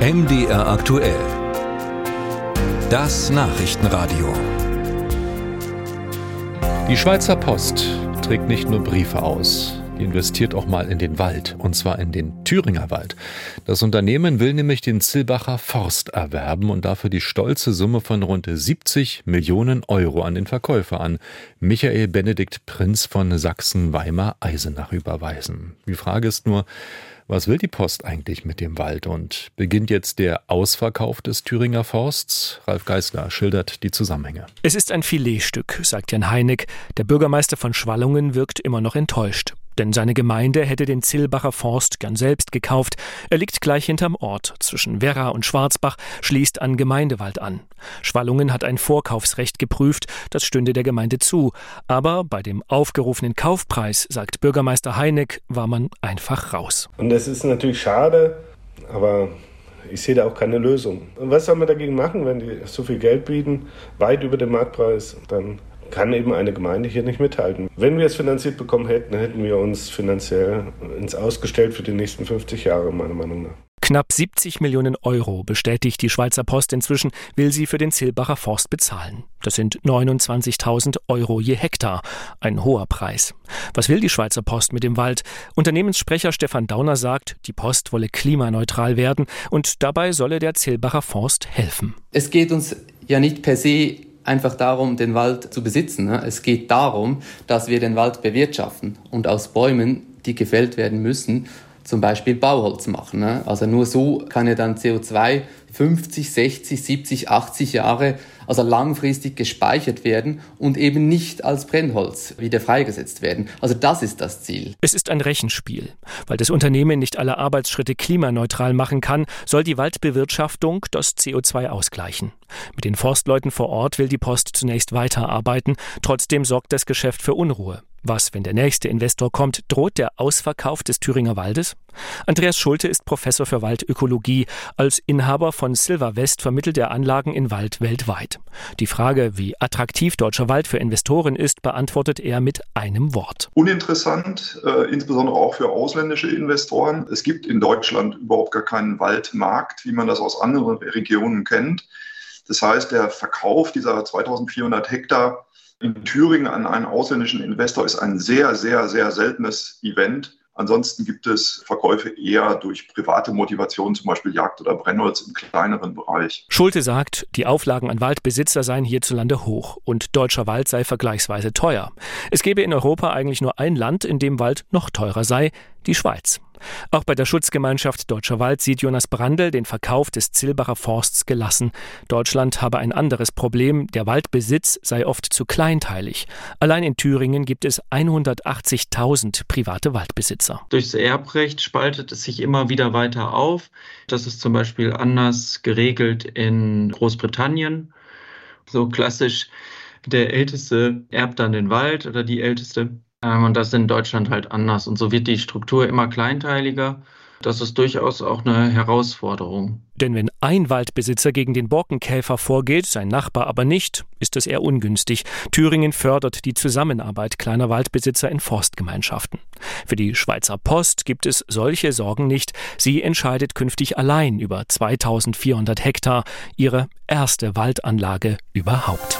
MDR aktuell. Das Nachrichtenradio. Die Schweizer Post trägt nicht nur Briefe aus, die investiert auch mal in den Wald, und zwar in den Thüringer Wald. Das Unternehmen will nämlich den Zillbacher Forst erwerben und dafür die stolze Summe von rund 70 Millionen Euro an den Verkäufer an Michael Benedikt Prinz von Sachsen-Weimar-Eisenach überweisen. Die Frage ist nur, was will die Post eigentlich mit dem Wald und beginnt jetzt der Ausverkauf des Thüringer Forsts? Ralf Geißler schildert die Zusammenhänge. Es ist ein Filetstück, sagt Jan Heineck. Der Bürgermeister von Schwallungen wirkt immer noch enttäuscht. Denn seine Gemeinde hätte den Zillbacher Forst gern selbst gekauft. Er liegt gleich hinterm Ort. Zwischen Werra und Schwarzbach schließt an Gemeindewald an. Schwallungen hat ein Vorkaufsrecht geprüft, das stünde der Gemeinde zu. Aber bei dem aufgerufenen Kaufpreis, sagt Bürgermeister Heineck, war man einfach raus. Und es ist natürlich schade, aber ich sehe da auch keine Lösung. Und was soll man dagegen machen, wenn die so viel Geld bieten, weit über dem Marktpreis? Dann kann eben eine Gemeinde hier nicht mithalten. Wenn wir es finanziert bekommen hätten, hätten wir uns finanziell ins Ausgestellt für die nächsten 50 Jahre, meiner Meinung nach. Knapp 70 Millionen Euro, bestätigt die Schweizer Post inzwischen, will sie für den Zilbacher Forst bezahlen. Das sind 29.000 Euro je Hektar. Ein hoher Preis. Was will die Schweizer Post mit dem Wald? Unternehmenssprecher Stefan Dauner sagt, die Post wolle klimaneutral werden und dabei solle der Zilbacher Forst helfen. Es geht uns ja nicht per se einfach darum, den Wald zu besitzen. Ne? Es geht darum, dass wir den Wald bewirtschaften und aus Bäumen, die gefällt werden müssen, zum Beispiel Bauholz machen. Ne? Also nur so kann er dann CO2 50, 60, 70, 80 Jahre, also langfristig gespeichert werden und eben nicht als Brennholz wieder freigesetzt werden. Also das ist das Ziel. Es ist ein Rechenspiel. Weil das Unternehmen nicht alle Arbeitsschritte klimaneutral machen kann, soll die Waldbewirtschaftung das CO2 ausgleichen. Mit den Forstleuten vor Ort will die Post zunächst weiterarbeiten, trotzdem sorgt das Geschäft für Unruhe. Was, wenn der nächste Investor kommt, droht der Ausverkauf des Thüringer Waldes? Andreas Schulte ist Professor für Waldökologie. Als Inhaber von Silver West vermittelt er Anlagen in Wald weltweit. Die Frage, wie attraktiv deutscher Wald für Investoren ist, beantwortet er mit einem Wort. Uninteressant, äh, insbesondere auch für ausländische Investoren. Es gibt in Deutschland überhaupt gar keinen Waldmarkt, wie man das aus anderen Regionen kennt. Das heißt, der Verkauf dieser 2400 Hektar in Thüringen an einen ausländischen Investor ist ein sehr, sehr, sehr seltenes Event. Ansonsten gibt es Verkäufe eher durch private Motivation, zum Beispiel Jagd oder Brennholz im kleineren Bereich. Schulte sagt, die Auflagen an Waldbesitzer seien hierzulande hoch und deutscher Wald sei vergleichsweise teuer. Es gebe in Europa eigentlich nur ein Land, in dem Wald noch teurer sei, die Schweiz. Auch bei der Schutzgemeinschaft Deutscher Wald sieht Jonas Brandl den Verkauf des Zilbacher Forsts gelassen. Deutschland habe ein anderes Problem, der Waldbesitz sei oft zu kleinteilig. Allein in Thüringen gibt es 180.000 private Waldbesitzer. Durchs Erbrecht spaltet es sich immer wieder weiter auf. Das ist zum Beispiel anders geregelt in Großbritannien. So klassisch, der Älteste erbt dann den Wald oder die Älteste und das ist in Deutschland halt anders. Und so wird die Struktur immer kleinteiliger. Das ist durchaus auch eine Herausforderung. Denn wenn ein Waldbesitzer gegen den Borkenkäfer vorgeht, sein Nachbar aber nicht, ist das eher ungünstig. Thüringen fördert die Zusammenarbeit kleiner Waldbesitzer in Forstgemeinschaften. Für die Schweizer Post gibt es solche Sorgen nicht. Sie entscheidet künftig allein über 2400 Hektar, ihre erste Waldanlage überhaupt.